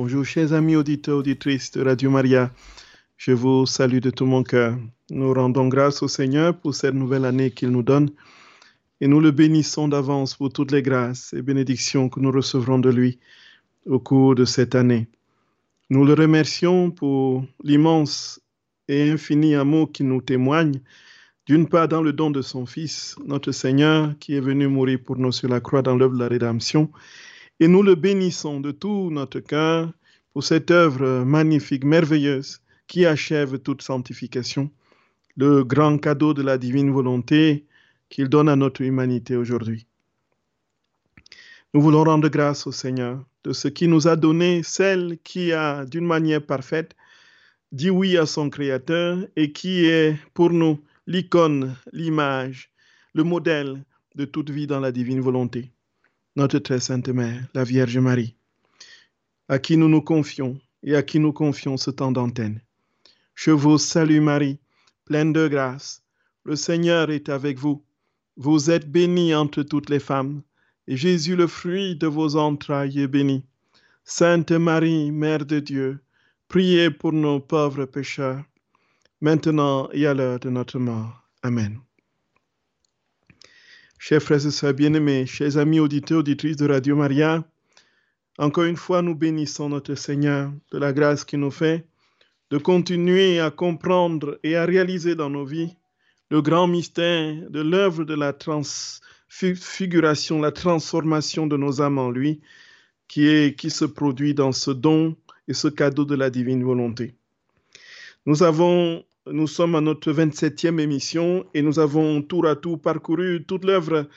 Bonjour, chers amis auditeurs, auditrices de Radio Maria. Je vous salue de tout mon cœur. Nous rendons grâce au Seigneur pour cette nouvelle année qu'il nous donne et nous le bénissons d'avance pour toutes les grâces et bénédictions que nous recevrons de lui au cours de cette année. Nous le remercions pour l'immense et infini amour qu'il nous témoigne, d'une part dans le don de son Fils, notre Seigneur, qui est venu mourir pour nous sur la croix dans l'œuvre de la rédemption, et nous le bénissons de tout notre cœur pour cette œuvre magnifique, merveilleuse, qui achève toute sanctification, le grand cadeau de la divine volonté qu'il donne à notre humanité aujourd'hui. Nous voulons rendre grâce au Seigneur de ce qui nous a donné celle qui a, d'une manière parfaite, dit oui à son Créateur et qui est pour nous l'icône, l'image, le modèle de toute vie dans la divine volonté notre très sainte Mère, la Vierge Marie, à qui nous nous confions et à qui nous confions ce temps d'antenne. Je vous salue Marie, pleine de grâce. Le Seigneur est avec vous. Vous êtes bénie entre toutes les femmes, et Jésus, le fruit de vos entrailles, est béni. Sainte Marie, Mère de Dieu, priez pour nos pauvres pécheurs, maintenant et à l'heure de notre mort. Amen. Chers frères et sœurs bien-aimés, chers amis auditeurs, auditrices de Radio Maria, encore une fois, nous bénissons notre Seigneur de la grâce qu'il nous fait de continuer à comprendre et à réaliser dans nos vies le grand mystère de l'œuvre de la transfiguration, la transformation de nos âmes en lui, qui, est, qui se produit dans ce don et ce cadeau de la divine volonté. Nous avons nous sommes à notre 27e émission et nous avons tour à tour parcouru toute l'œuvre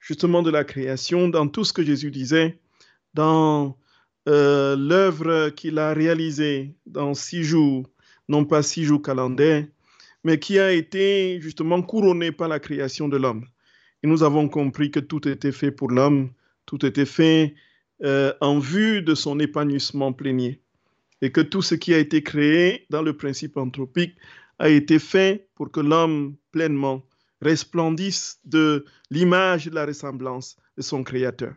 justement de la création dans tout ce que Jésus disait, dans euh, l'œuvre qu'il a réalisée dans six jours, non pas six jours calendaires, mais qui a été justement couronnée par la création de l'homme. Et nous avons compris que tout était fait pour l'homme, tout était fait euh, en vue de son épanouissement plénier. Et que tout ce qui a été créé dans le principe anthropique a été fait pour que l'homme pleinement resplendisse de l'image et de la ressemblance de son Créateur.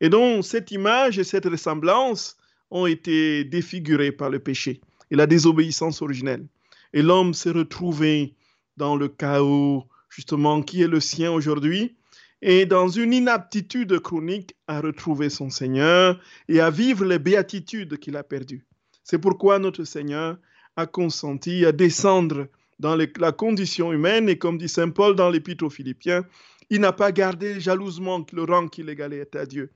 Et donc, cette image et cette ressemblance ont été défigurées par le péché et la désobéissance originelle. Et l'homme s'est retrouvé dans le chaos, justement, qui est le sien aujourd'hui, et dans une inaptitude chronique à retrouver son Seigneur et à vivre les béatitudes qu'il a perdues. C'est pourquoi notre Seigneur a consenti à descendre dans la condition humaine et comme dit Saint Paul dans l'Épître aux Philippiens, il n'a pas gardé jalousement le rang qu'il égalait à Dieu.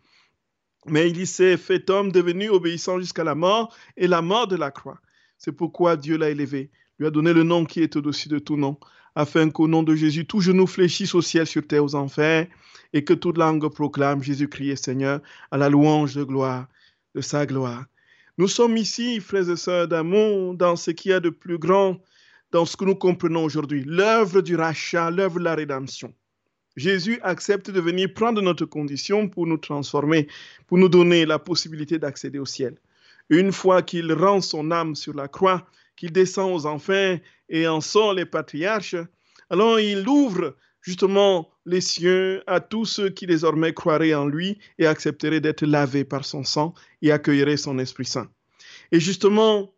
Mais il s'est fait homme devenu obéissant jusqu'à la mort et la mort de la croix. C'est pourquoi Dieu l'a élevé, lui a donné le nom qui est au-dessus de tout nom, afin qu'au nom de Jésus, tout genou fléchisse au ciel, sur terre, aux enfers, et que toute langue proclame Jésus-Christ Seigneur, à la louange de gloire, de sa gloire. Nous sommes ici, frères et sœurs d'amour, dans ce qu'il y a de plus grand, dans ce que nous comprenons aujourd'hui, l'œuvre du rachat, l'œuvre de la rédemption. Jésus accepte de venir prendre notre condition pour nous transformer, pour nous donner la possibilité d'accéder au ciel. Une fois qu'il rend son âme sur la croix, qu'il descend aux enfers et en sort les patriarches, alors il ouvre justement les cieux à tous ceux qui désormais croiraient en lui et accepteraient d'être lavés par son sang et accueilleraient son Esprit Saint. Et justement,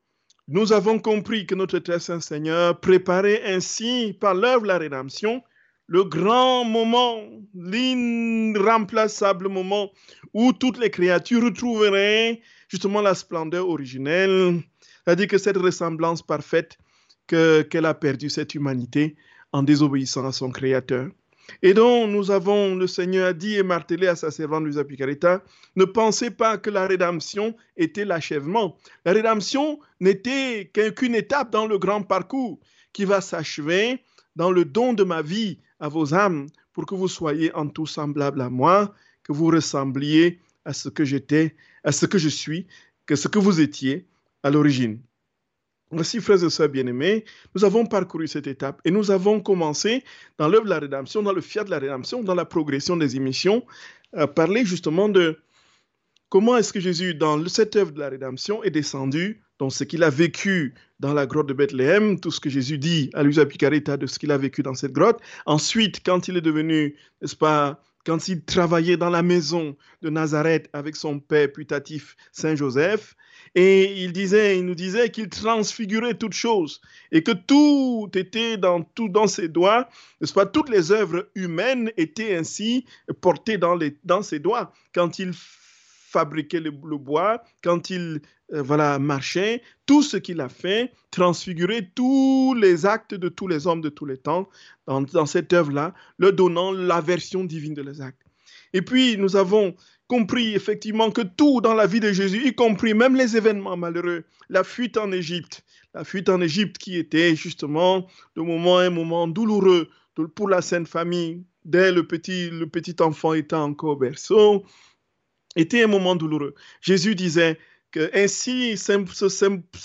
nous avons compris que notre très saint Seigneur préparait ainsi par l'œuvre de la rédemption le grand moment, l'irremplaçable moment où toutes les créatures retrouveraient justement la splendeur originelle, c'est-à-dire que cette ressemblance parfaite qu'elle a perdue, cette humanité, en désobéissant à son Créateur. Et donc, nous avons, le Seigneur a dit et martelé à sa servante Luisa Picaretta, ne pensez pas que la rédemption était l'achèvement. La rédemption n'était qu'une étape dans le grand parcours qui va s'achever dans le don de ma vie à vos âmes pour que vous soyez en tout semblables à moi, que vous ressembliez à ce que j'étais, à ce que je suis, que ce que vous étiez à l'origine. Voici, frères et sœurs bien-aimés, nous avons parcouru cette étape et nous avons commencé dans l'œuvre de la rédemption, dans le fiat de la rédemption, dans la progression des émissions, à parler justement de comment est-ce que Jésus, dans cette œuvre de la rédemption, est descendu, dans ce qu'il a vécu dans la grotte de Bethléem, tout ce que Jésus dit à Luisa Picaretta de ce qu'il a vécu dans cette grotte. Ensuite, quand il est devenu, n'est-ce pas, quand il travaillait dans la maison de Nazareth avec son père putatif Saint Joseph, et il disait, il nous disait qu'il transfigurait toutes choses et que tout était dans tout dans ses doigts, n'est-ce pas? Toutes les œuvres humaines étaient ainsi portées dans, les, dans ses doigts quand il fabriquait le, bois, quand il euh, voilà marchait, tout ce qu'il a fait transfigurait tous les actes de tous les hommes de tous les temps dans, dans cette œuvre-là, leur donnant la version divine de les actes. Et puis nous avons compris effectivement que tout dans la vie de Jésus, y compris même les événements malheureux, la fuite en Égypte, la fuite en Égypte qui était justement le moment, un moment douloureux pour la Sainte Famille, dès le petit, le petit enfant étant encore berceau, était un moment douloureux. Jésus disait que ainsi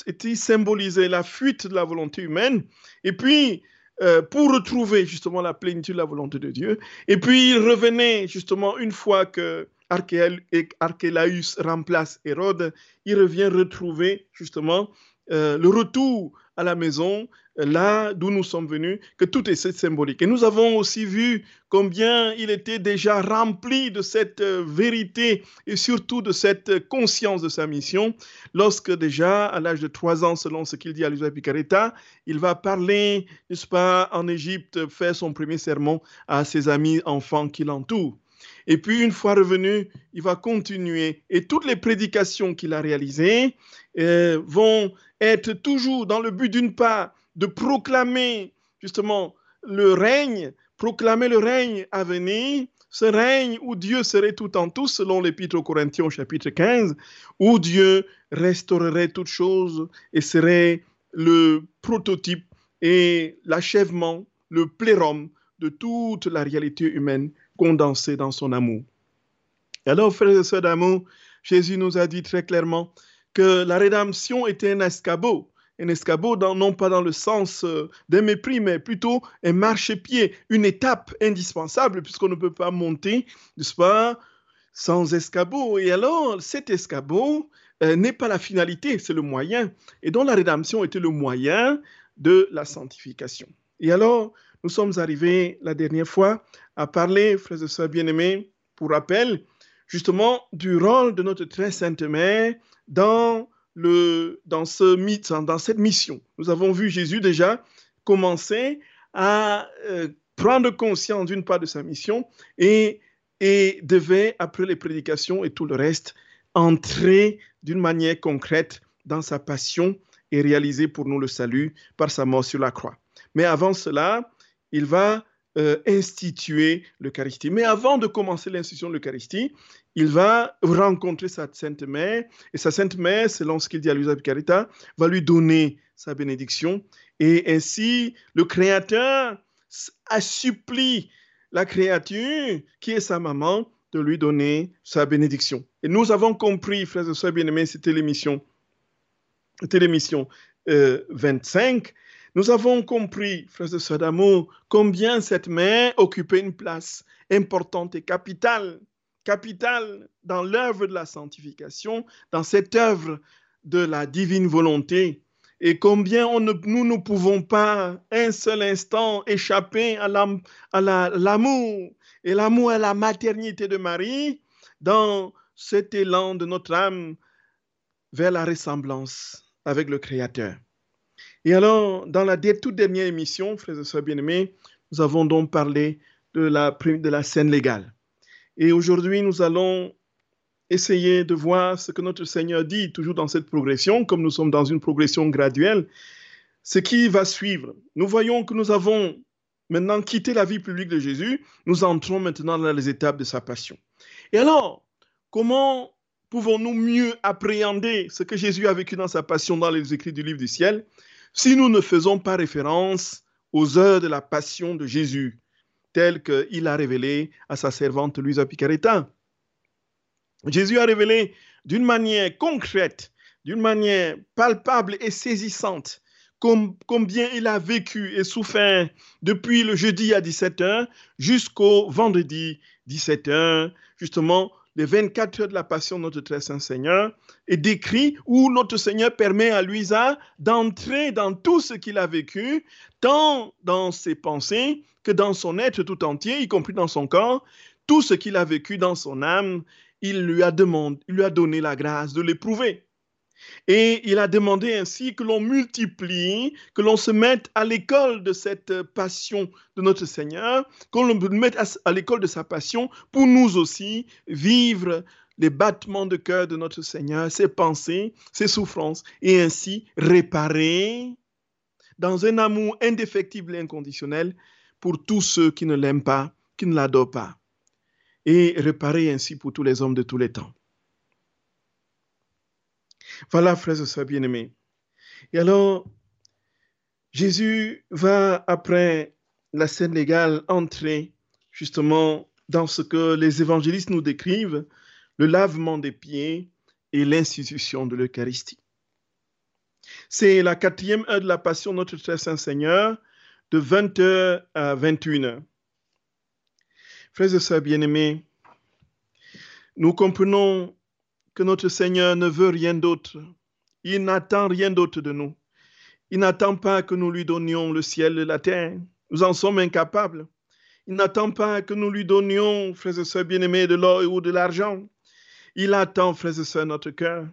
était symbolisé la fuite de la volonté humaine, et puis euh, pour retrouver justement la plénitude de la volonté de Dieu, et puis il revenait justement une fois que Archélaüs remplace Hérode, il revient retrouver justement euh, le retour à la maison, euh, là d'où nous sommes venus, que tout est symbolique. Et nous avons aussi vu combien il était déjà rempli de cette euh, vérité et surtout de cette conscience de sa mission, lorsque déjà, à l'âge de trois ans, selon ce qu'il dit à Luisa Picaretta, il va parler, n'est-ce pas, en Égypte, faire son premier sermon à ses amis enfants qui l'entourent. Et puis, une fois revenu, il va continuer. Et toutes les prédications qu'il a réalisées euh, vont être toujours dans le but, d'une part, de proclamer justement le règne, proclamer le règne à venir, ce règne où Dieu serait tout en tout, selon l'Épître aux Corinthiens chapitre 15, où Dieu restaurerait toutes choses et serait le prototype et l'achèvement, le plérum de toute la réalité humaine condensé dans son amour. Et alors, frères et sœurs d'amour, Jésus nous a dit très clairement que la rédemption était un escabeau. Un escabeau, non pas dans le sens euh, d'un mépris, mais plutôt un marchepied, une étape indispensable, puisqu'on ne peut pas monter, n'est-ce pas, sans escabeau. Et alors, cet escabeau euh, n'est pas la finalité, c'est le moyen. Et dont la rédemption était le moyen de la sanctification. Et alors, nous sommes arrivés la dernière fois à parler, frères et sœurs bien-aimés, pour rappel, justement du rôle de notre très sainte mère dans, le, dans, ce, dans cette mission. Nous avons vu Jésus déjà commencer à euh, prendre conscience d'une part de sa mission et, et devait, après les prédications et tout le reste, entrer d'une manière concrète dans sa passion et réaliser pour nous le salut par sa mort sur la croix. Mais avant cela, il va euh, instituer l'Eucharistie. Mais avant de commencer l'institution de l'Eucharistie, il va rencontrer sa Sainte Mère, et sa Sainte Mère, selon ce qu'il dit à Luisa Picarita, va lui donner sa bénédiction, et ainsi le Créateur supplie la créature, qui est sa maman, de lui donner sa bénédiction. Et nous avons compris, frères et sœurs bien-aimés, c'était l'émission, c'était l'émission 25, euh, nous avons compris, frères et sœurs d'amour, combien cette mère occupait une place importante et capitale, capitale dans l'œuvre de la sanctification, dans cette œuvre de la divine volonté, et combien nous ne pouvons pas un seul instant échapper à l'amour et l'amour à la maternité de Marie dans cet élan de notre âme vers la ressemblance avec le Créateur. Et alors, dans la toute dernière émission, frères et sœurs bien-aimés, nous avons donc parlé de la, de la scène légale. Et aujourd'hui, nous allons essayer de voir ce que notre Seigneur dit, toujours dans cette progression, comme nous sommes dans une progression graduelle, ce qui va suivre. Nous voyons que nous avons maintenant quitté la vie publique de Jésus, nous entrons maintenant dans les étapes de sa passion. Et alors, comment pouvons-nous mieux appréhender ce que Jésus a vécu dans sa passion dans les écrits du livre du ciel? Si nous ne faisons pas référence aux heures de la passion de Jésus, telles qu'il a révélé à sa servante Louisa Picaretta. Jésus a révélé d'une manière concrète, d'une manière palpable et saisissante, combien il a vécu et souffert depuis le jeudi à 17h jusqu'au vendredi 17h, justement les 24 heures de la passion de notre très saint Seigneur est décrit où notre Seigneur permet à Louisa d'entrer dans tout ce qu'il a vécu, tant dans ses pensées que dans son être tout entier, y compris dans son corps, tout ce qu'il a vécu dans son âme, il lui a demandé, il lui a donné la grâce de l'éprouver. Et il a demandé ainsi que l'on multiplie, que l'on se mette à l'école de cette passion de notre Seigneur, qu'on le mette à l'école de sa passion pour nous aussi vivre les battements de cœur de notre Seigneur, ses pensées, ses souffrances, et ainsi réparer dans un amour indéfectible et inconditionnel pour tous ceux qui ne l'aiment pas, qui ne l'adorent pas, et réparer ainsi pour tous les hommes de tous les temps. Voilà, frères et sœurs bien-aimés. Et alors, Jésus va, après la scène légale, entrer justement dans ce que les évangélistes nous décrivent, le lavement des pieds et l'institution de l'Eucharistie. C'est la quatrième heure de la Passion notre très Saint Seigneur, de 20h à 21h. Frères et sœurs bien-aimés, nous comprenons que notre Seigneur ne veut rien d'autre. Il n'attend rien d'autre de nous. Il n'attend pas que nous lui donnions le ciel et la terre. Nous en sommes incapables. Il n'attend pas que nous lui donnions, frères et sœurs bien-aimés, de l'or ou de l'argent. Il attend, frères et sœurs, notre cœur.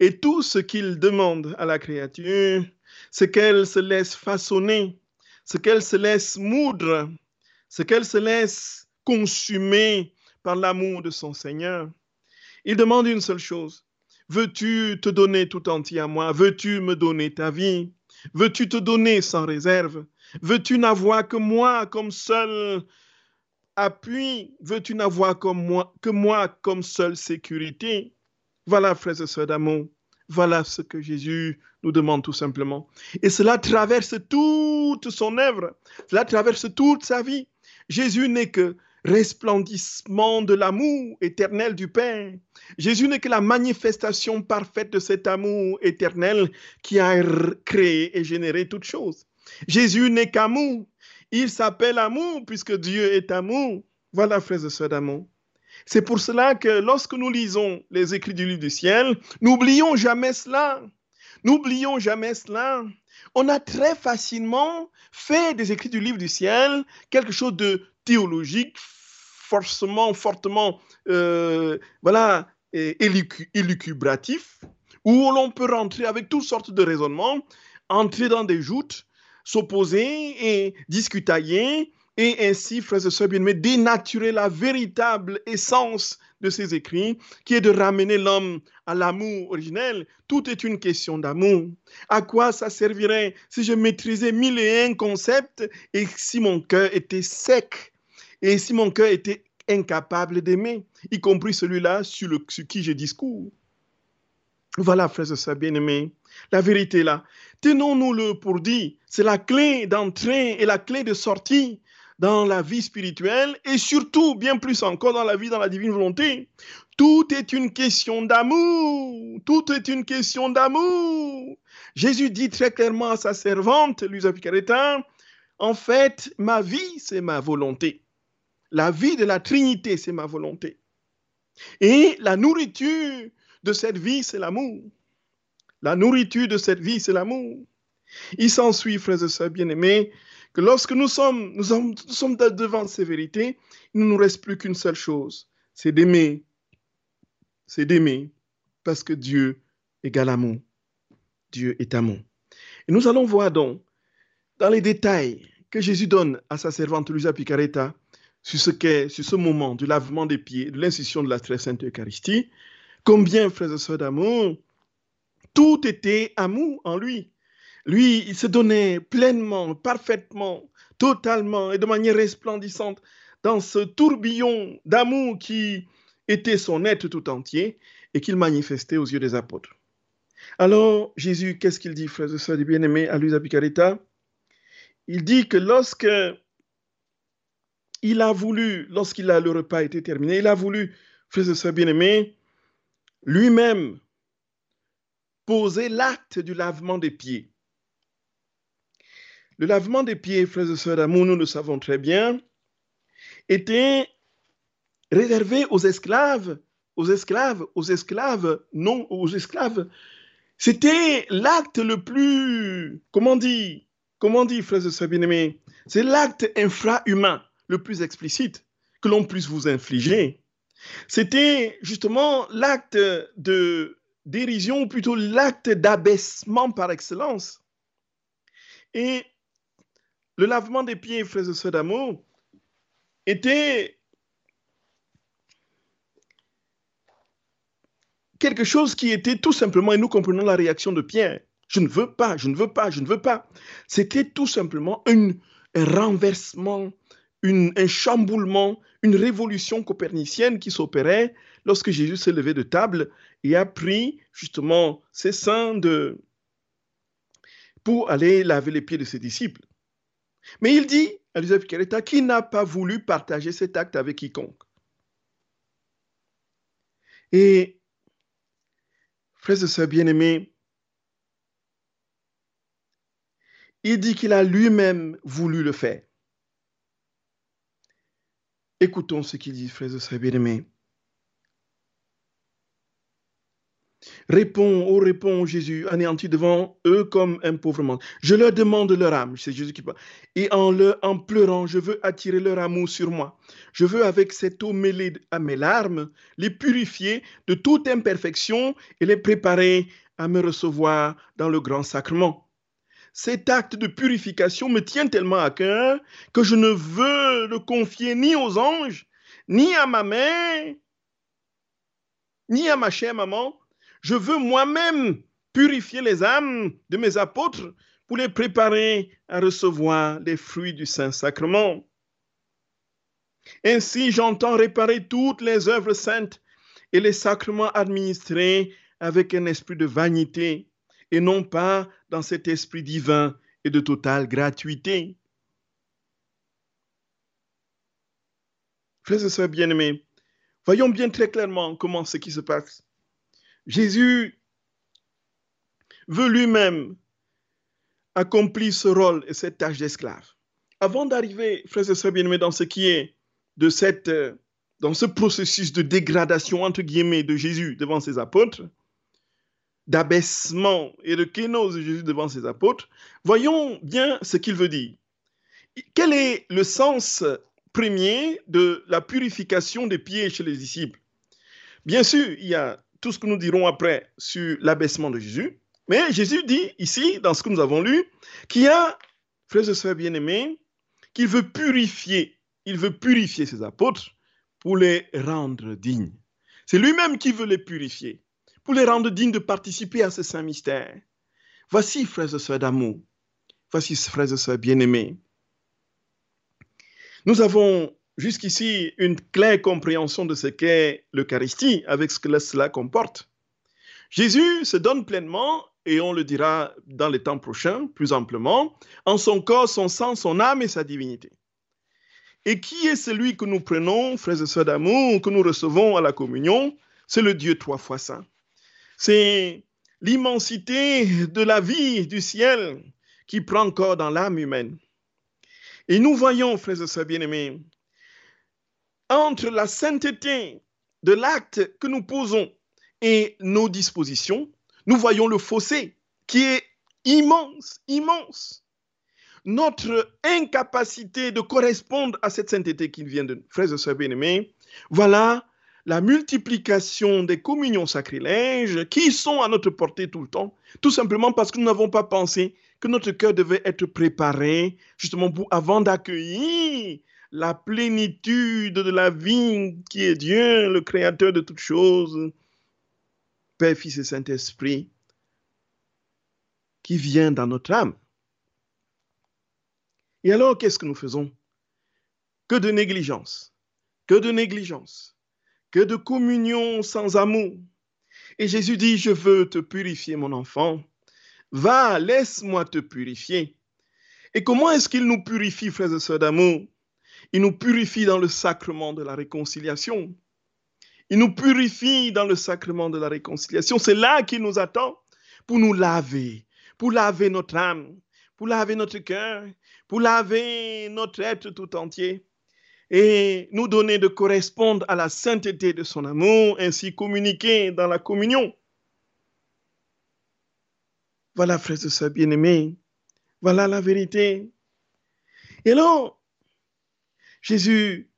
Et tout ce qu'il demande à la créature, c'est qu'elle se laisse façonner, c'est qu'elle se laisse moudre, c'est qu'elle se laisse consumer par l'amour de son Seigneur. Il demande une seule chose. Veux-tu te donner tout entier à moi? Veux-tu me donner ta vie? Veux-tu te donner sans réserve? Veux-tu n'avoir que moi comme seul appui? Veux-tu n'avoir que moi comme seule sécurité? Voilà, frères et sœurs d'amour, voilà ce que Jésus nous demande tout simplement. Et cela traverse toute son œuvre, cela traverse toute sa vie. Jésus n'est que resplendissement de l'amour éternel du Père. Jésus n'est que la manifestation parfaite de cet amour éternel qui a créé et généré toutes choses. Jésus n'est qu'amour. Il s'appelle amour puisque Dieu est amour. Voilà, frères et sœurs d'amour. C'est pour cela que lorsque nous lisons les écrits du livre du ciel, n'oublions jamais cela. N'oublions jamais cela. On a très facilement fait des écrits du livre du ciel quelque chose de théologique, forcément, fortement, euh, voilà, élucubratif, où l'on peut rentrer avec toutes sortes de raisonnements, entrer dans des joutes, s'opposer et discutailler, et ainsi, frères et sœurs bien-aimés, dénaturer la véritable essence de ces écrits, qui est de ramener l'homme à l'amour originel. Tout est une question d'amour. À quoi ça servirait si je maîtrisais mille et un concepts et si mon cœur était sec? Et si mon cœur était incapable d'aimer, y compris celui-là sur, le, sur qui je discours Voilà, frères et bien-aimés, la vérité là. Tenons-nous-le pour dire, c'est la clé d'entrée et la clé de sortie dans la vie spirituelle et surtout, bien plus encore, dans la vie dans la divine volonté. Tout est une question d'amour. Tout est une question d'amour. Jésus dit très clairement à sa servante, Luisa Picaretta, en fait, ma vie, c'est ma volonté. La vie de la Trinité, c'est ma volonté. Et la nourriture de cette vie, c'est l'amour. La nourriture de cette vie, c'est l'amour. Il s'ensuit, frères et sœurs bien-aimés, que lorsque nous sommes, devant ces vérités, il ne nous reste plus qu'une seule chose, c'est d'aimer. C'est d'aimer, parce que Dieu égale amour. Dieu est amour. Et nous allons voir donc, dans les détails que Jésus donne à sa servante Luisa Picaretta, sur ce qu'est, sur ce moment du lavement des pieds, de l'institution de la très sainte Eucharistie, combien, frères et sœurs d'amour, tout était amour en lui. Lui, il se donnait pleinement, parfaitement, totalement et de manière resplendissante dans ce tourbillon d'amour qui était son être tout entier et qu'il manifestait aux yeux des apôtres. Alors, Jésus, qu'est-ce qu'il dit, frères et sœurs du bien-aimé, à Luisa Picaretta? Il dit que lorsque il a voulu, lorsqu'il a le repas été terminé, il a voulu, frères et sœurs bien-aimés, lui-même poser l'acte du lavement des pieds. Le lavement des pieds, frères et sœurs d'amour, nous le savons très bien, était réservé aux esclaves, aux esclaves, aux esclaves, non aux esclaves. C'était l'acte le plus, comment dit, comment dit, frères et sœurs bien-aimés, c'est l'acte infra-humain le plus explicite que l'on puisse vous infliger. C'était justement l'acte de dérision, ou plutôt l'acte d'abaissement par excellence. Et le lavement des pieds, frères et sœurs d'amour, était quelque chose qui était tout simplement, et nous comprenons la réaction de Pierre, je ne veux pas, je ne veux pas, je ne veux pas. C'était tout simplement un renversement, un chamboulement, une révolution copernicienne qui s'opérait lorsque Jésus s'est levé de table et a pris justement ses seins de, pour aller laver les pieds de ses disciples. Mais il dit à Joseph Kereta qui n'a pas voulu partager cet acte avec quiconque. Et, frères et sœurs bien-aimés, il dit qu'il a lui-même voulu le faire. Écoutons ce qu'il dit, frères et sœurs bien-aimés. Réponds, oh réponds Jésus, anéanti devant eux comme un pauvre monde. Je leur demande leur âme, c'est Jésus qui parle. Et en, en pleurant, je veux attirer leur amour sur moi. Je veux avec cette eau mêlée à mes larmes, les purifier de toute imperfection et les préparer à me recevoir dans le grand sacrement. Cet acte de purification me tient tellement à cœur que je ne veux le confier ni aux anges, ni à ma mère, ni à ma chère maman, je veux moi-même purifier les âmes de mes apôtres pour les préparer à recevoir les fruits du Saint-Sacrement. Ainsi, j'entends réparer toutes les œuvres saintes et les sacrements administrés avec un esprit de vanité et non pas dans cet esprit divin et de totale gratuité. Frères et sœurs bien-aimés, voyons bien très clairement comment ce qui se passe. Jésus veut lui-même accomplir ce rôle et cette tâche d'esclave. Avant d'arriver, frères et sœurs bien-aimés, dans ce qui est de cette, euh, dans ce processus de dégradation, entre guillemets, de Jésus devant ses apôtres, d'abaissement et de kénose de Jésus devant ses apôtres, voyons bien ce qu'il veut dire. Quel est le sens premier de la purification des pieds chez les disciples? Bien sûr, il y a tout ce que nous dirons après sur l'abaissement de Jésus. Mais Jésus dit ici, dans ce que nous avons lu, qu'il y a, frères et sœurs bien-aimés, qu'il veut purifier, il veut purifier ses apôtres pour les rendre dignes. C'est lui-même qui veut les purifier, pour les rendre dignes de participer à ce saint mystère. Voici, frères et sœurs d'amour, voici, frères et sœurs bien-aimés. Nous avons jusqu'ici une claire compréhension de ce qu'est l'Eucharistie avec ce que cela comporte. Jésus se donne pleinement, et on le dira dans les temps prochains plus amplement, en son corps, son sang, son âme et sa divinité. Et qui est celui que nous prenons, frères et sœurs d'amour, que nous recevons à la communion? C'est le Dieu trois fois saint. C'est l'immensité de la vie du ciel qui prend corps dans l'âme humaine. Et nous voyons, frères et sœurs bien-aimés, entre la sainteté de l'acte que nous posons et nos dispositions, nous voyons le fossé qui est immense, immense. Notre incapacité de correspondre à cette sainteté qui vient de nous. Frères et sœurs bien-aimés, voilà la multiplication des communions sacrilèges qui sont à notre portée tout le temps, tout simplement parce que nous n'avons pas pensé que notre cœur devait être préparé justement avant d'accueillir la plénitude de la vie qui est Dieu, le Créateur de toutes choses, Père, Fils et Saint-Esprit, qui vient dans notre âme. Et alors, qu'est-ce que nous faisons? Que de négligence, que de négligence, que de communion sans amour. Et Jésus dit, je veux te purifier, mon enfant. Va, laisse-moi te purifier. Et comment est-ce qu'il nous purifie, frères et sœurs d'amour? Il nous purifie dans le sacrement de la réconciliation. Il nous purifie dans le sacrement de la réconciliation. C'est là qu'il nous attend pour nous laver, pour laver notre âme, pour laver notre cœur, pour laver notre être tout entier et nous donner de correspondre à la sainteté de son amour, ainsi communiquer dans la communion. Voilà, frères et sœurs bien-aimés, voilà la vérité. Et alors, Jésus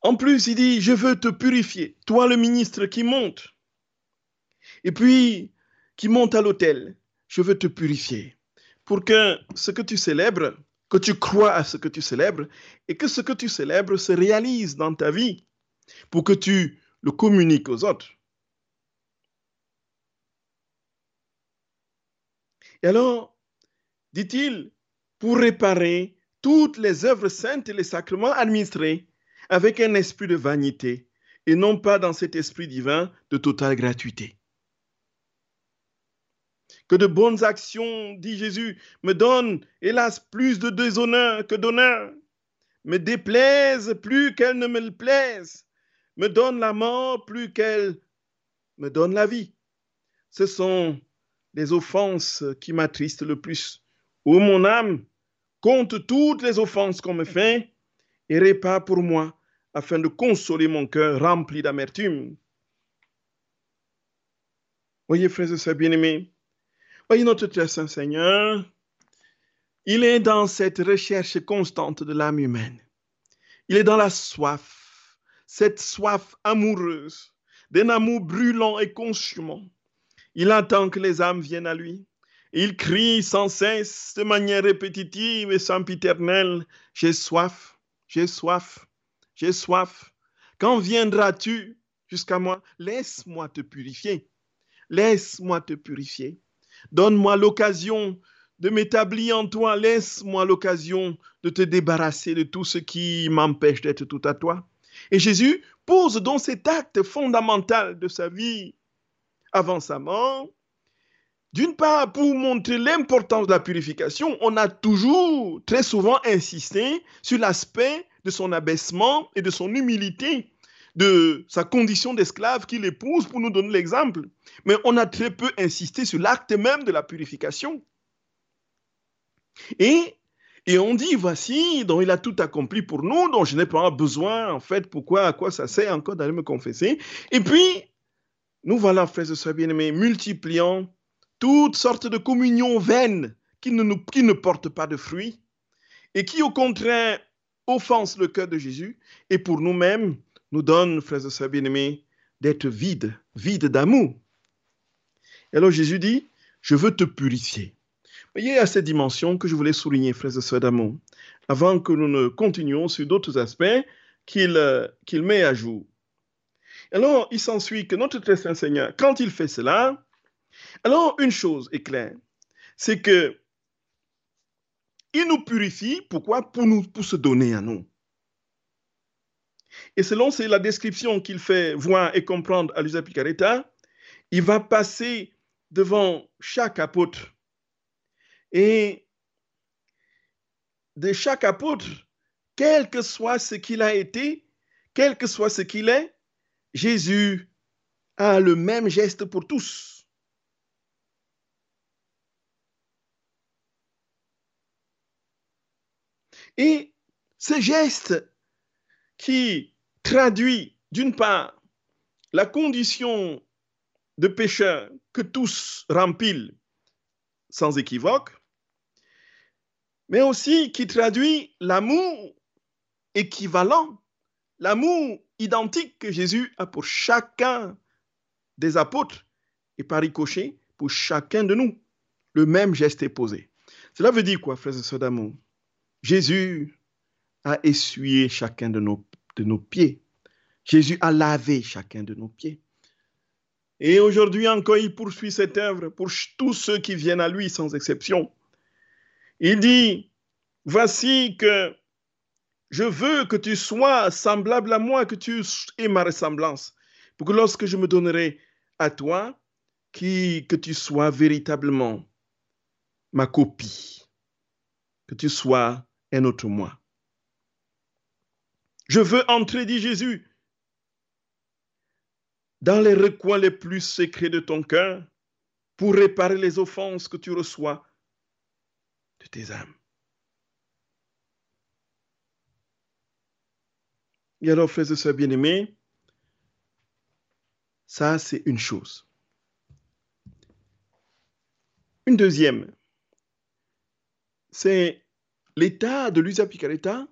En plus, il dit, je veux te purifier, toi le ministre qui monte, et puis qui monte à l'autel, je veux te purifier, pour que ce que tu célèbres, que tu crois à ce que tu célèbres, et que ce que tu célèbres se réalise dans ta vie, pour que tu le communiques aux autres. Et alors, dit-il, pour réparer toutes les œuvres saintes et les sacrements administrés avec un esprit de vanité et non pas dans cet esprit divin de totale gratuité. Que de bonnes actions, dit Jésus, me donnent, hélas, plus de déshonneur que d'honneur, me déplaisent plus qu'elles ne me plaisent, me donnent la mort plus qu'elles me donnent la vie. Ce sont les offenses qui m'attristent le plus. Ô mon âme, compte toutes les offenses qu'on me fait et répare pour moi afin de consoler mon cœur rempli d'amertume. Voyez, frères et sœurs bien-aimés, voyez notre très saint Seigneur, il est dans cette recherche constante de l'âme humaine. Il est dans la soif, cette soif amoureuse, d'un amour brûlant et consumant. Il attend que les âmes viennent à lui. Il crie sans cesse, de manière répétitive et sempiternelle, J'ai soif, j'ai soif, j'ai soif. Quand viendras-tu jusqu'à moi? Laisse-moi te purifier. Laisse-moi te purifier. Donne-moi l'occasion de m'établir en toi. Laisse-moi l'occasion de te débarrasser de tout ce qui m'empêche d'être tout à toi. Et Jésus pose donc cet acte fondamental de sa vie avant sa mort. D'une part, pour montrer l'importance de la purification, on a toujours, très souvent, insisté sur l'aspect de son abaissement et de son humilité, de sa condition d'esclave qu'il épouse pour nous donner l'exemple. Mais on a très peu insisté sur l'acte même de la purification. Et, et on dit, voici, dont il a tout accompli pour nous, dont je n'ai pas besoin, en fait, pourquoi, à quoi ça sert encore d'aller me confesser. Et puis, nous voilà, frères et sœurs bien-aimés, multipliant toutes sortes de communions vaines qui ne, nous, qui ne portent pas de fruits et qui, au contraire, offense le cœur de Jésus et pour nous-mêmes nous donne, frères et sœurs bien-aimés, d'être vides, vides d'amour. Et alors Jésus dit, je veux te purifier. Voyez, il y a cette dimension que je voulais souligner, frères et sœurs d'amour, avant que nous ne continuions sur d'autres aspects qu'il euh, qu'il met à jour. Alors, il s'ensuit que notre très saint Seigneur, quand il fait cela, alors une chose est claire, c'est que il nous purifie, pourquoi? Pour, nous, pour se donner à nous. Et selon la description qu'il fait voir et comprendre à Luisa Picaretta, il va passer devant chaque apôtre. Et de chaque apôtre, quel que soit ce qu'il a été, quel que soit ce qu'il est, Jésus a le même geste pour tous. Et ce geste qui traduit, d'une part, la condition de pécheur que tous remplissent sans équivoque, mais aussi qui traduit l'amour équivalent, l'amour identique que Jésus a pour chacun des apôtres et par ricochet pour chacun de nous. Le même geste est posé. Cela veut dire quoi, frères et sœurs d'amour? Jésus a essuyé chacun de nos, de nos pieds. Jésus a lavé chacun de nos pieds. Et aujourd'hui encore, il poursuit cette œuvre pour tous ceux qui viennent à lui sans exception. Il dit, voici que je veux que tu sois semblable à moi, que tu aies ma ressemblance, pour que lorsque je me donnerai à toi, que tu sois véritablement ma copie, que tu sois un autre moi. Je veux entrer, dit Jésus, dans les recoins les plus secrets de ton cœur pour réparer les offenses que tu reçois de tes âmes. Et alors, frères et sœurs bien-aimés, ça, c'est une chose. Une deuxième, c'est l'état de Luisa Picaretta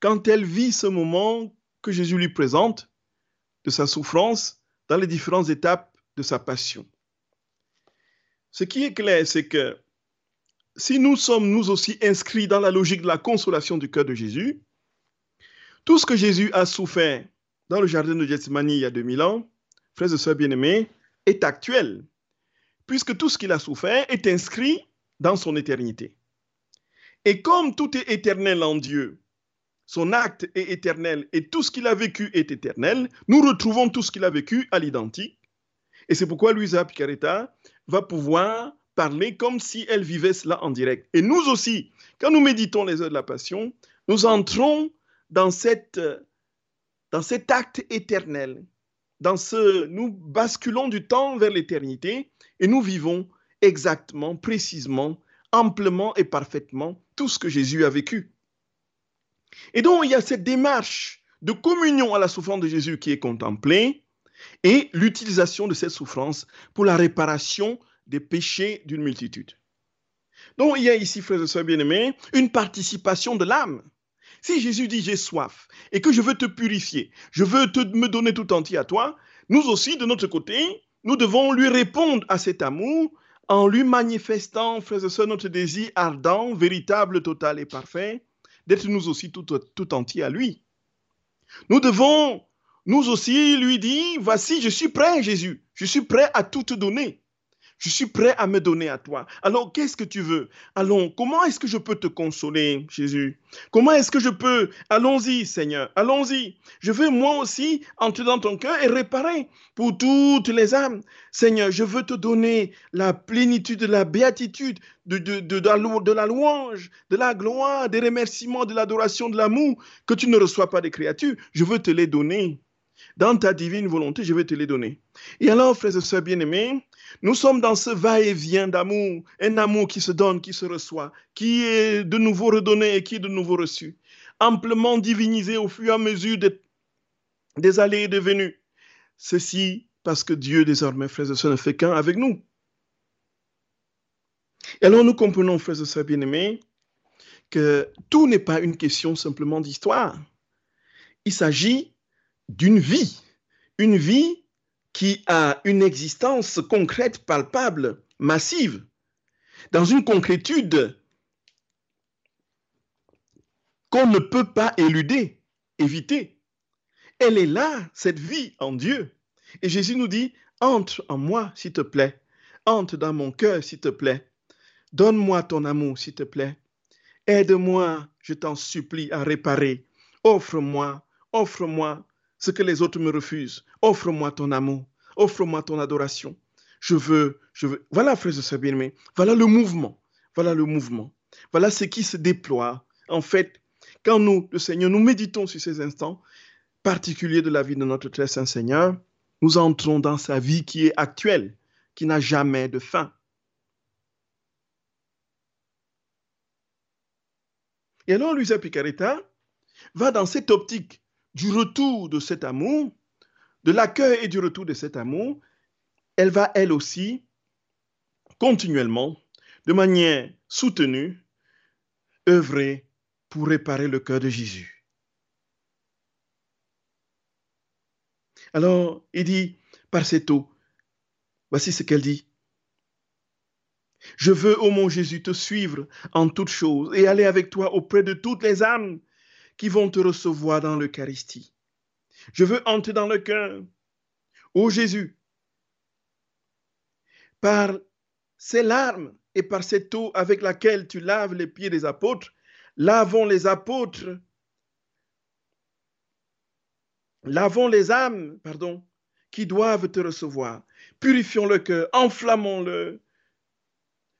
quand elle vit ce moment que Jésus lui présente de sa souffrance dans les différentes étapes de sa passion. Ce qui est clair, c'est que si nous sommes nous aussi inscrits dans la logique de la consolation du cœur de Jésus, tout ce que Jésus a souffert dans le jardin de Gethsemane il y a 2000 ans, frères et sœurs bien-aimés, est actuel, puisque tout ce qu'il a souffert est inscrit dans son éternité. Et comme tout est éternel en Dieu, son acte est éternel et tout ce qu'il a vécu est éternel, nous retrouvons tout ce qu'il a vécu à l'identique. Et c'est pourquoi Luisa Picaretta va pouvoir parler comme si elle vivait cela en direct. Et nous aussi, quand nous méditons les heures de la passion, nous entrons dans, dans cet acte éternel. Dans ce, nous basculons du temps vers l'éternité et nous vivons exactement, précisément, amplement et parfaitement tout ce que Jésus a vécu. Et donc, il y a cette démarche de communion à la souffrance de Jésus qui est contemplée et l'utilisation de cette souffrance pour la réparation des péchés d'une multitude. Donc, il y a ici, frères et sœurs bien-aimés, une participation de l'âme. Si Jésus dit j'ai soif et que je veux te purifier, je veux te, me donner tout entier à toi, nous aussi, de notre côté, nous devons lui répondre à cet amour en lui manifestant, frères et sœurs, notre désir ardent, véritable, total et parfait, d'être nous aussi tout, tout entier à lui. Nous devons, nous aussi, lui dire, voici, je suis prêt, Jésus, je suis prêt à tout te donner. Je suis prêt à me donner à toi. Alors, qu'est-ce que tu veux? Allons, comment est-ce que je peux te consoler, Jésus? Comment est-ce que je peux? Allons-y, Seigneur, allons-y. Je veux moi aussi entrer dans ton cœur et réparer pour toutes les âmes. Seigneur, je veux te donner la plénitude de la béatitude, de, de, la louange, de la gloire, des remerciements, de l'adoration, de l'amour que tu ne reçois pas des créatures. Je veux te les donner. Dans ta divine volonté, je vais te les donner. Et alors, frères et sœurs bien-aimés, nous sommes dans ce va-et-vient d'amour, un amour qui se donne, qui se reçoit, qui est de nouveau redonné et qui est de nouveau reçu, amplement divinisé au fur et à mesure des allées et des venues. Ceci parce que Dieu, désormais, frères et sœurs, ne fait qu'un avec nous. Et alors nous comprenons, frères et sœurs bien-aimés, que tout n'est pas une question simplement d'histoire. Il s'agit d'une vie, une vie qui a une existence concrète, palpable, massive, dans une concrétude qu'on ne peut pas éluder, éviter. Elle est là, cette vie en Dieu. Et Jésus nous dit, entre en moi, s'il te plaît. Entre dans mon cœur, s'il te plaît. Donne-moi ton amour, s'il te plaît. Aide-moi, je t'en supplie, à réparer. Offre-moi, offre-moi ce que les autres me refusent. Offre-moi ton amour, offre-moi ton adoration. Je veux, je veux. Voilà, frères et sœurs bien-aimés, voilà le mouvement, voilà le mouvement. Voilà ce qui se déploie. En fait, quand nous, le Seigneur, nous méditons sur ces instants particuliers de la vie de notre très saint Seigneur, nous entrons dans sa vie qui est actuelle, qui n'a jamais de fin. Et alors, Luisa Picaretta va dans cette optique du retour de cet amour, de l'accueil et du retour de cet amour, elle va elle aussi continuellement, de manière soutenue, œuvrer pour réparer le cœur de Jésus. Alors, il dit par cette eau, voici ce qu'elle dit. Je veux, ô mon Jésus, te suivre en toutes choses et aller avec toi auprès de toutes les âmes qui vont te recevoir dans l'Eucharistie. Je veux entrer dans le cœur. Ô Jésus, par ces larmes et par cette eau avec laquelle tu laves les pieds des apôtres, lavons les apôtres, lavons les âmes, pardon, qui doivent te recevoir. Purifions le cœur, enflammons-le,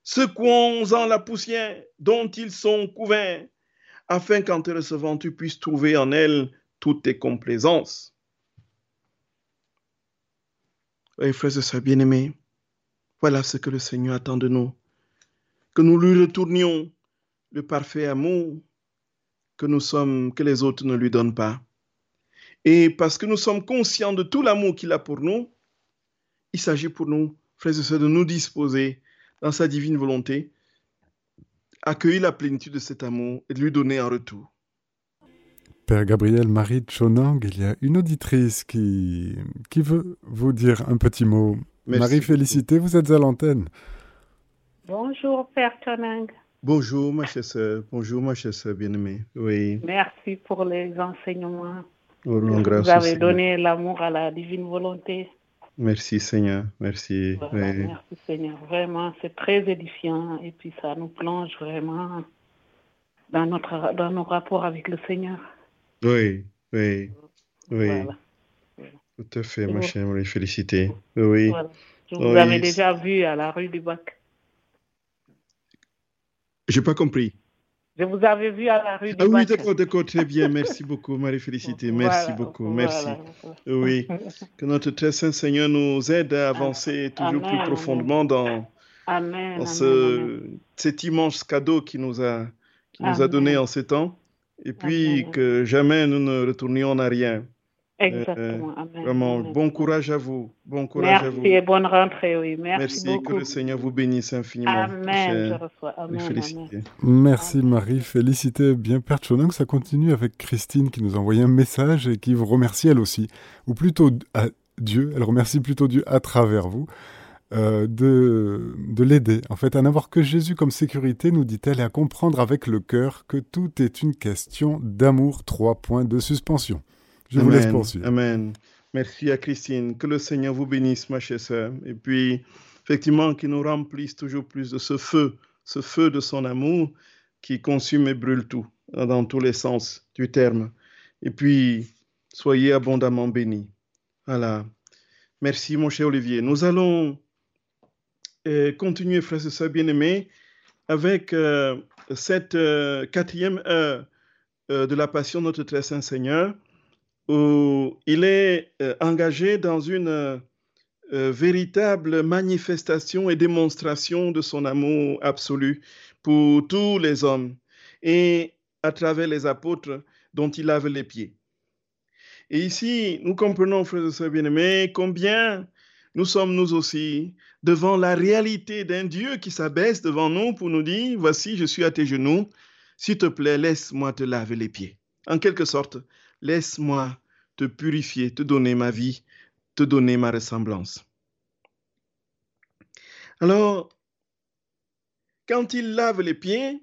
secouons-en la poussière dont ils sont couverts afin qu'en te recevant, tu puisses trouver en elle toutes tes complaisances. Oui, frères et sœurs bien-aimés, voilà ce que le Seigneur attend de nous. Que nous lui retournions le parfait amour que nous sommes, que les autres ne lui donnent pas. Et parce que nous sommes conscients de tout l'amour qu'il a pour nous, il s'agit pour nous, frères et sœurs, de nous disposer dans sa divine volonté accueillir la plénitude de cet amour et de lui donner un retour. Père Gabriel Marie Chonang, il y a une auditrice qui, qui veut vous dire un petit mot. Marie Félicité, vous êtes à l'antenne. Bonjour Père Chonang. Bonjour ma chère sœur, bonjour ma chère sœur bien-aimée. Oui. Merci pour les enseignements. vous avez donné l'amour à la divine volonté. Merci Seigneur, merci. Merci Seigneur, vraiment c'est très édifiant et puis ça nous plonge vraiment dans, notre, dans nos rapports avec le Seigneur. Oui, oui, oui. Tout à fait, ma chère, les féliciter. Oui. Je vous avais déjà vu à la rue du Bac. J'ai pas compris. Je vous avais vu à la rue du Ah oui, d'accord, d'accord, très bien. Merci beaucoup, Marie-Félicité. Merci beaucoup, merci. Oui, que notre très saint Seigneur nous aide à avancer toujours plus profondément dans, ce, cet immense cadeau qu'il nous a, nous a donné en ces temps. Et puis que jamais nous ne retournions en arrière. Exactement. Euh, vraiment, bon courage à vous. Bon courage Merci à vous. et bonne rentrée, oui. Merci, Merci que le Seigneur vous bénisse infiniment. Amen. Je reçois. Amen. Félicité. Merci Marie, félicitez bien Père Chonang. Ça continue avec Christine qui nous a envoyé un message et qui vous remercie elle aussi, ou plutôt à Dieu. Elle remercie plutôt Dieu à travers vous. Euh, de, de l'aider, en fait, à n'avoir que Jésus comme sécurité, nous dit-elle, et à comprendre avec le cœur que tout est une question d'amour. Trois points de suspension. Je vous laisse poursuivre. Amen. Merci à Christine. Que le Seigneur vous bénisse, ma chère sœur. Et puis, effectivement, qu'il nous remplisse toujours plus de ce feu, ce feu de son amour qui consume et brûle tout, dans tous les sens du terme. Et puis, soyez abondamment bénis. Voilà. Merci, mon cher Olivier. Nous allons continuer, frères et sœurs bien-aimés, avec euh, cette euh, quatrième heure euh, de la Passion de notre très saint Seigneur, où il est engagé dans une véritable manifestation et démonstration de son amour absolu pour tous les hommes et à travers les apôtres dont il lave les pieds. Et ici, nous comprenons, frères et sœurs bien-aimés, combien nous sommes nous aussi devant la réalité d'un Dieu qui s'abaisse devant nous pour nous dire, voici, je suis à tes genoux, s'il te plaît, laisse-moi te laver les pieds. En quelque sorte, laisse-moi te purifier, te donner ma vie, te donner ma ressemblance. Alors, quand il lave les pieds,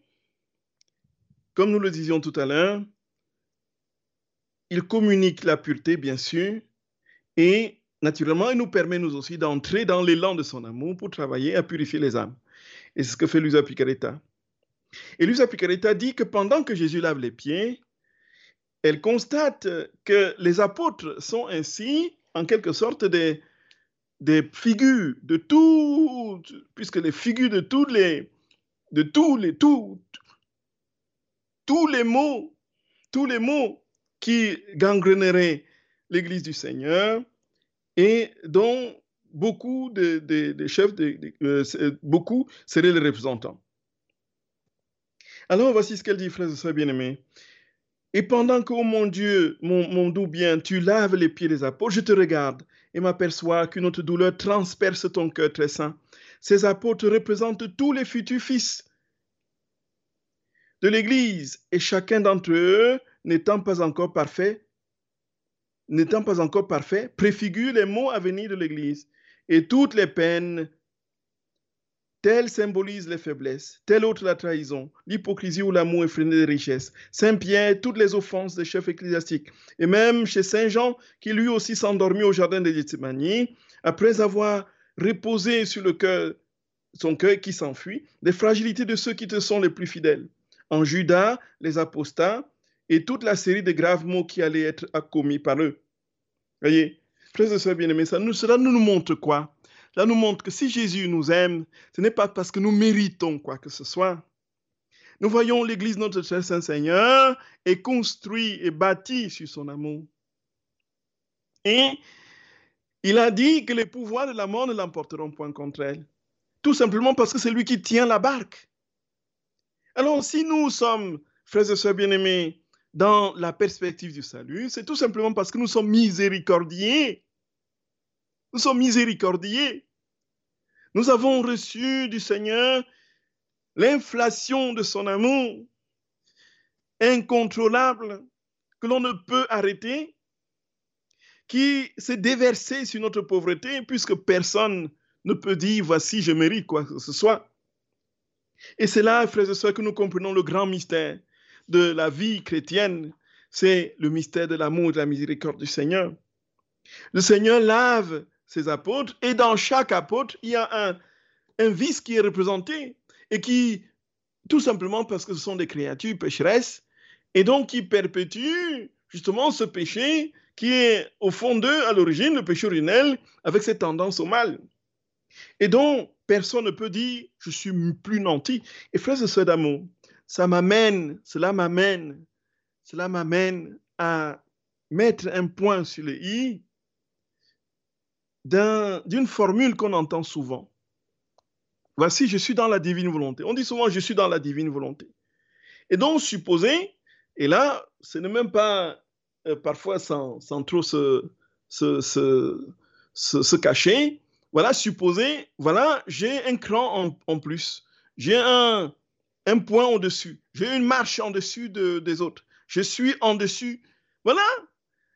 comme nous le disions tout à l'heure, il communique la pureté, bien sûr, et naturellement, il nous permet nous aussi d'entrer dans l'élan de son amour pour travailler à purifier les âmes. Et c'est ce que fait Luisa Picaretta. Et Luisa Picaretta dit que pendant que Jésus lave les pieds, elle constate que les apôtres sont ainsi, en quelque sorte, des, des figures de tout, puisque les figures de tous les, de tous les, tous les mots, tous les mots qui gangreneraient l'Église du Seigneur, et dont beaucoup de, chefs, euh, beaucoup seraient les représentants. Alors voici ce qu'elle dit, frères et sœurs bien-aimés. Et pendant que, oh mon Dieu, mon, doux bien, tu laves les pieds des apôtres, je te regarde et m'aperçois qu'une autre douleur transperce ton cœur très saint. Ces apôtres représentent tous les futurs fils de l'Église et chacun d'entre eux, n'étant pas encore parfait, n'étant pas encore parfait, préfigure les mots à venir de l'Église. Et toutes les peines, telles symbolisent les faiblesses, telle autre la trahison, l'hypocrisie ou l'amour effréné des richesses. Saint Pierre, toutes les offenses des chefs ecclésiastiques. Et même chez Saint Jean, qui lui aussi s'endormit au jardin de Gethsemane, après avoir reposé sur le cœur, son cœur qui s'enfuit, les fragilités de ceux qui te sont les plus fidèles. En Judas, les apostats, et toute la série de graves mots qui allaient être commis par eux. Voyez, frères et sœurs bien-aimés, cela nous montre quoi? Cela nous montre que si Jésus nous aime, ce n'est pas parce que nous méritons quoi que ce soit. Nous voyons l'Église, notre Saint-Seigneur, est construite et bâtie sur son amour. Et il a dit que les pouvoirs de la mort ne l'emporteront point contre elle. Tout simplement parce que c'est lui qui tient la barque. Alors, si nous sommes, frères et sœurs bien-aimés, dans la perspective du salut, c'est tout simplement parce que nous sommes miséricordiers. Nous sommes miséricordiers. Nous avons reçu du Seigneur l'inflation de son amour incontrôlable, que l'on ne peut arrêter, qui s'est déversé sur notre pauvreté, puisque personne ne peut dire, voici, je mérite quoi que ce soit. Et c'est là, frères et sœurs, que nous comprenons le grand mystère de la vie chrétienne. C'est le mystère de l'amour et de la miséricorde du Seigneur. Le Seigneur lave ses apôtres et dans chaque apôtre, il y a un, vice qui est représenté et qui, tout simplement parce que ce sont des créatures pécheresses, et donc qui perpétuent justement ce péché qui est au fond d'eux, à l'origine, le péché originel, avec cette tendance au mal. Et donc, personne ne peut dire, je suis plus nanti. Et frères et sœurs d'amour, ça m'amène, cela m'amène, cela m'amène à mettre un point sur le i d'une formule qu'on entend souvent. Voici, je suis dans la divine volonté. On dit souvent, je suis dans la divine volonté. Et donc, supposer, et là, ce n'est même pas euh, parfois sans, trop se, se, cacher, voilà, supposer, voilà, j'ai un cran en, plus, j'ai un, un point au-dessus, j'ai une marche en dessus des autres, je suis en dessus, voilà,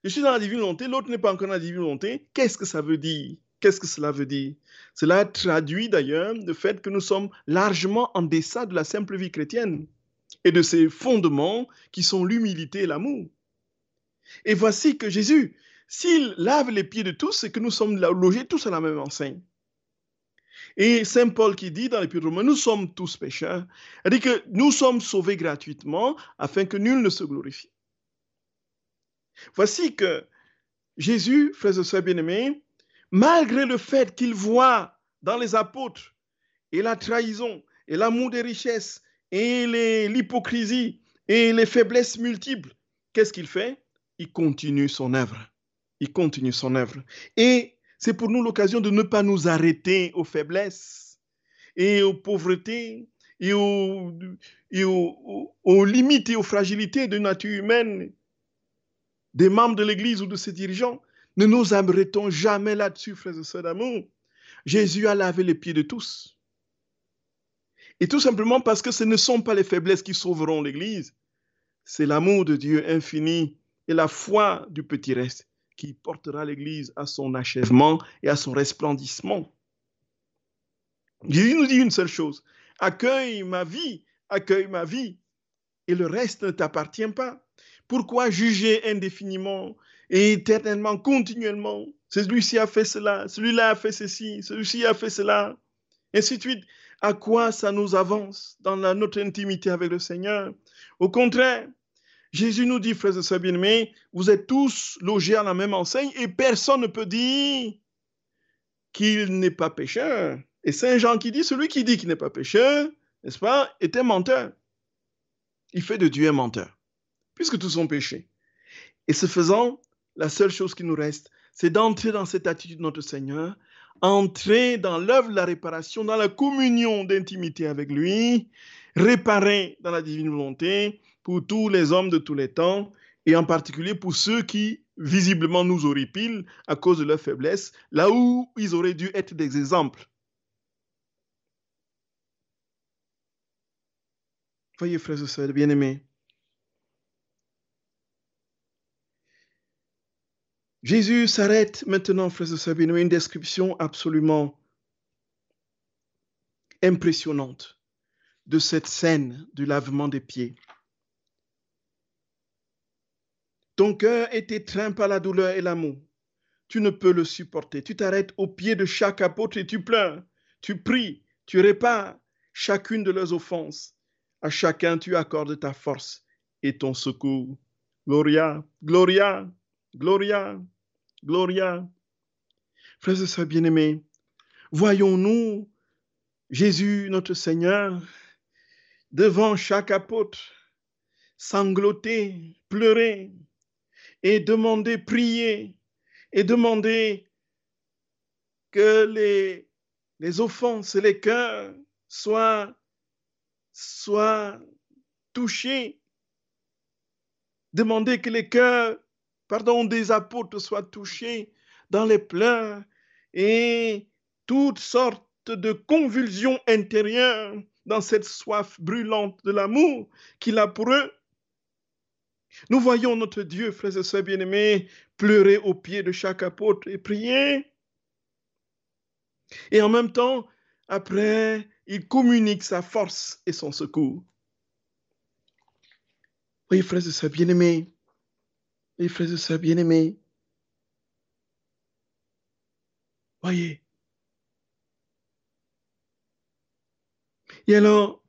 je suis dans la divine volonté, l'autre n'est pas encore dans la divine volonté, qu'est-ce que ça veut dire? Qu'est-ce que cela veut dire? Cela traduit d'ailleurs le fait que nous sommes largement en deçà de la simple vie chrétienne et de ses fondements qui sont l'humilité et l'amour. Et voici que Jésus, s'il lave les pieds de tous, c'est que nous sommes logés tous à la même enseigne. Et Saint Paul qui dit dans l'Épître Romains, nous sommes tous pécheurs, dit que nous sommes sauvés gratuitement afin que nul ne se glorifie. Voici que Jésus, frères et sœurs bien-aimés, malgré le fait qu'il voit dans les apôtres et la trahison et l'amour des richesses et l'hypocrisie et les faiblesses multiples, qu'est-ce qu'il fait? Il continue son œuvre. Il continue son œuvre. Et c'est pour nous l'occasion de ne pas nous arrêter aux faiblesses et aux pauvretés et aux, aux limites et aux fragilités de nature humaine des membres de l'Église ou de ses dirigeants. Ne nous arrêtons jamais là-dessus, frères et sœurs d'amour? Jésus a lavé les pieds de tous. Et tout simplement parce que ce ne sont pas les faiblesses qui sauveront l'Église, c'est l'amour de Dieu infini et la foi du petit reste qui portera l'Église à son achèvement et à son resplendissement. Jésus nous dit une seule chose, accueille ma vie, accueille ma vie, et le reste ne t'appartient pas. Pourquoi juger indéfiniment et éternellement, continuellement? Celui-ci a fait cela, celui-là a fait ceci, celui-ci a fait cela, ainsi de suite. À quoi ça nous avance dans notre intimité avec le Seigneur? Au contraire, Jésus nous dit, frères et sœurs bien-aimés, vous êtes tous logés à la même enseigne et personne ne peut dire qu'il n'est pas pécheur. Et Saint Jean qui dit, celui qui dit qu'il n'est pas pécheur, n'est-ce pas, est un menteur. Il fait de Dieu un menteur, puisque tous sont péchés. Et ce faisant, la seule chose qui nous reste, c'est d'entrer dans cette attitude de notre Seigneur, entrer dans l'œuvre de la réparation, dans la communion d'intimité avec lui, réparer dans la divine volonté pour tous les hommes de tous les temps, et en particulier pour ceux qui visiblement nous horripilent à cause de leur faiblesse, là où ils auraient dû être des exemples. Voyez, frères et sœurs bien-aimés, Jésus s'arrête maintenant, frères et une description absolument impressionnante de cette scène du lavement des pieds. Ton cœur est étreint par la douleur et l'amour. Tu ne peux le supporter. Tu t'arrêtes au pied de chaque apôtre et tu pleures. Tu pries, tu répares chacune de leurs offenses. À chacun tu accordes ta force et ton secours. Gloria, Gloria, Gloria, Gloria. Frères et sœurs bien-aimés, voyons-nous Jésus, notre Seigneur, devant chaque apôtre, sangloter, pleurer et demander, prier et demander que les, les offenses et les cœurs soient, soient touchés. Demander que les cœurs pardon, des apôtres soient touchés dans les pleurs et toutes sortes de convulsions intérieures dans cette soif brûlante de l'amour qu'il a pour eux. Nous voyons notre Dieu, frères et sœurs bien-aimés, pleurer aux pieds de chaque apôtre et prier. Et en même temps, après, il communique sa force et son secours. Oui, frères et sœurs bien-aimés, oui, frères et sœurs bien-aimés, voyez. Et alors,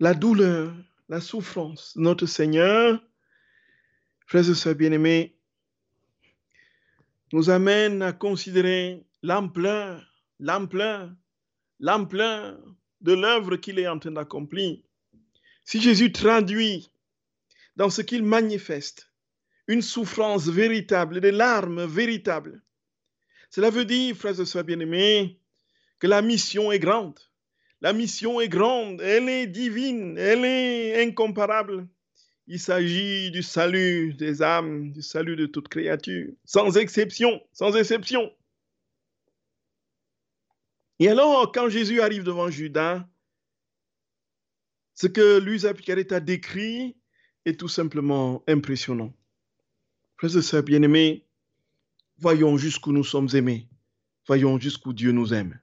la douleur, la souffrance notre Seigneur, frères et sœurs bien-aimés, nous amène à considérer l'ampleur, l'ampleur, l'ampleur de l'œuvre qu'il est en train d'accomplir. Si Jésus traduit dans ce qu'il manifeste une souffrance véritable, des larmes véritables, cela veut dire, frères et sœurs bien-aimés, que la mission est grande. La mission est grande, elle est divine, elle est incomparable. Il s'agit du salut des âmes, du salut de toute créature, sans exception, sans exception. Et alors, quand Jésus arrive devant Judas, ce que Luisa Picaretta décrit est tout simplement impressionnant. Frères et sœurs bien-aimés, voyons jusqu'où nous sommes aimés. Voyons jusqu'où Dieu nous aime.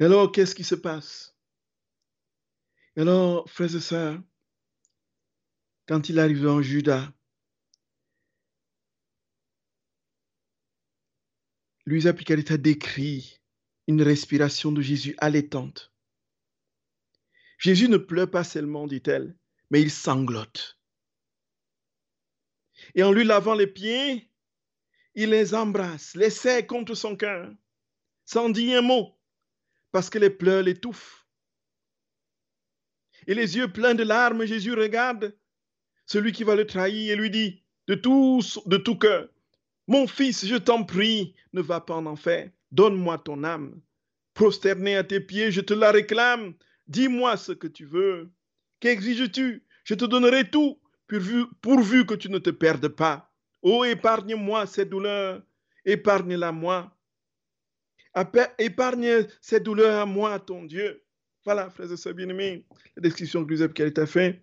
Et alors, qu'est-ce qui se passe? Et Alors, frères et sœurs, quand il arrive en Judas, Luisa Picaretta décrit une respiration de Jésus allaitante. Jésus ne pleure pas seulement, dit-elle, mais il sanglote. Et en lui lavant les pieds, il les embrasse, les serre contre son cœur, sans dire un mot, parce que les pleurs l'étouffent. Et les yeux pleins de larmes, Jésus regarde celui qui va le trahir et lui dit de tout, de tout cœur, Mon fils, je t'en prie, ne va pas en enfer, donne-moi ton âme. Prosterné à tes pieds, je te la réclame. Dis-moi ce que tu veux. Qu'exiges-tu? Je te donnerai tout, pourvu, que tu ne te perdes pas. Oh, épargne-moi ces douleurs, épargne-la moi. Épargne ces douleurs à moi, ton Dieu. Voilà, frères et sœurs bien-aimés, la description que Joseph qui a été faite.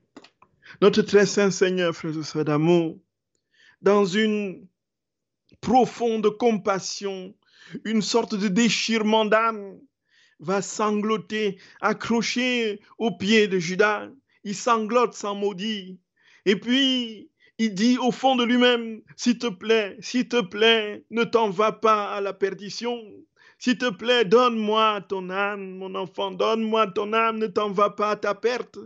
Notre très saint Seigneur, frères et sœurs d'amour, dans une profonde compassion, une sorte de déchirement d'âme, va sangloter, accroché au pied de Judas. Il sanglote sans maudit. Et puis, il dit au fond de lui-même, s'il te plaît, s'il te plaît, ne t'en va pas à la perdition. S'il te plaît, donne-moi ton âme, mon enfant, donne-moi ton âme, ne t'en va pas à ta perte.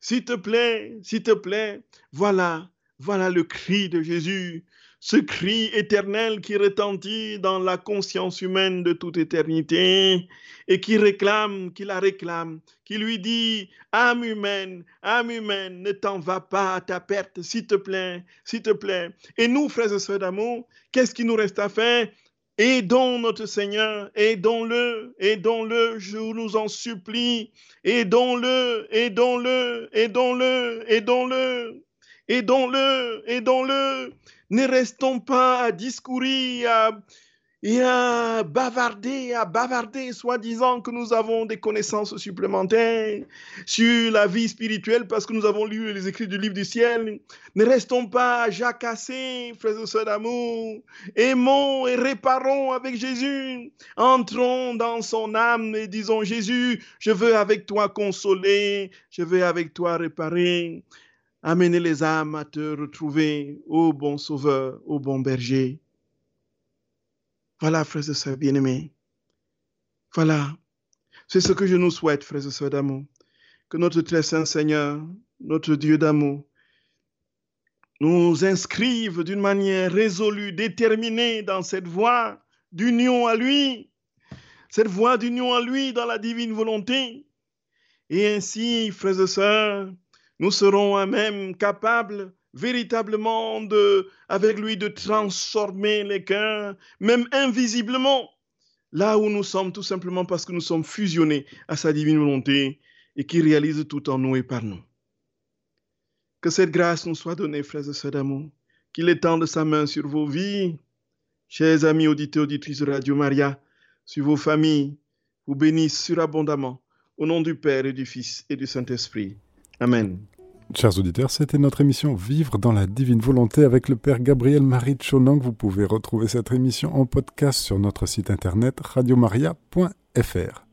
S'il te plaît, s'il te plaît, voilà, voilà le cri de Jésus ce cri éternel qui retentit dans la conscience humaine de toute éternité et qui réclame, qui la réclame, qui lui dit, âme humaine, âme humaine, ne t'en va pas à ta perte, s'il te plaît, s'il te plaît. Et nous, frères et sœurs d'amour, qu'est-ce qui nous reste à faire? Aidons notre Seigneur, aidons-le, aidons-le, je nous en supplie, aidons-le, aidons-le, aidons-le, aidons-le, aidons-le, aidons-le. Ne restons pas à discourir et à bavarder, à bavarder, soi-disant que nous avons des connaissances supplémentaires sur la vie spirituelle parce que nous avons lu les écrits du livre du ciel. Ne restons pas à jacasser, frères et sœurs d'amour. Aimons et réparons avec Jésus. Entrons dans son âme et disons, Jésus, je veux avec toi consoler, je veux avec toi réparer. Amenez les âmes à te retrouver, ô bon sauveur, ô bon berger. Voilà, frères et sœurs bien-aimés. Voilà. C'est ce que je nous souhaite, frères et sœurs d'amour. Que notre très saint Seigneur, notre Dieu d'amour, nous inscrive d'une manière résolue, déterminée dans cette voie d'union à lui, cette voie d'union à lui dans la divine volonté. Et ainsi, frères et sœurs, nous serons à même capables véritablement de, avec lui de transformer les cœurs, même invisiblement, là où nous sommes, tout simplement parce que nous sommes fusionnés à sa divine volonté et qui réalise tout en nous et par nous. Que cette grâce nous soit donnée, frères et sœurs d'amour, qu'il étende sa main sur vos vies, chers amis auditeurs, auditrices de Radio Maria, sur vos familles, vous bénisse surabondamment, au nom du Père et du Fils et du Saint-Esprit. Amen. Chers auditeurs, c'était notre émission Vivre dans la divine volonté avec le Père Gabriel Marie Chonang. Vous pouvez retrouver cette émission en podcast sur notre site internet radiomaria.fr.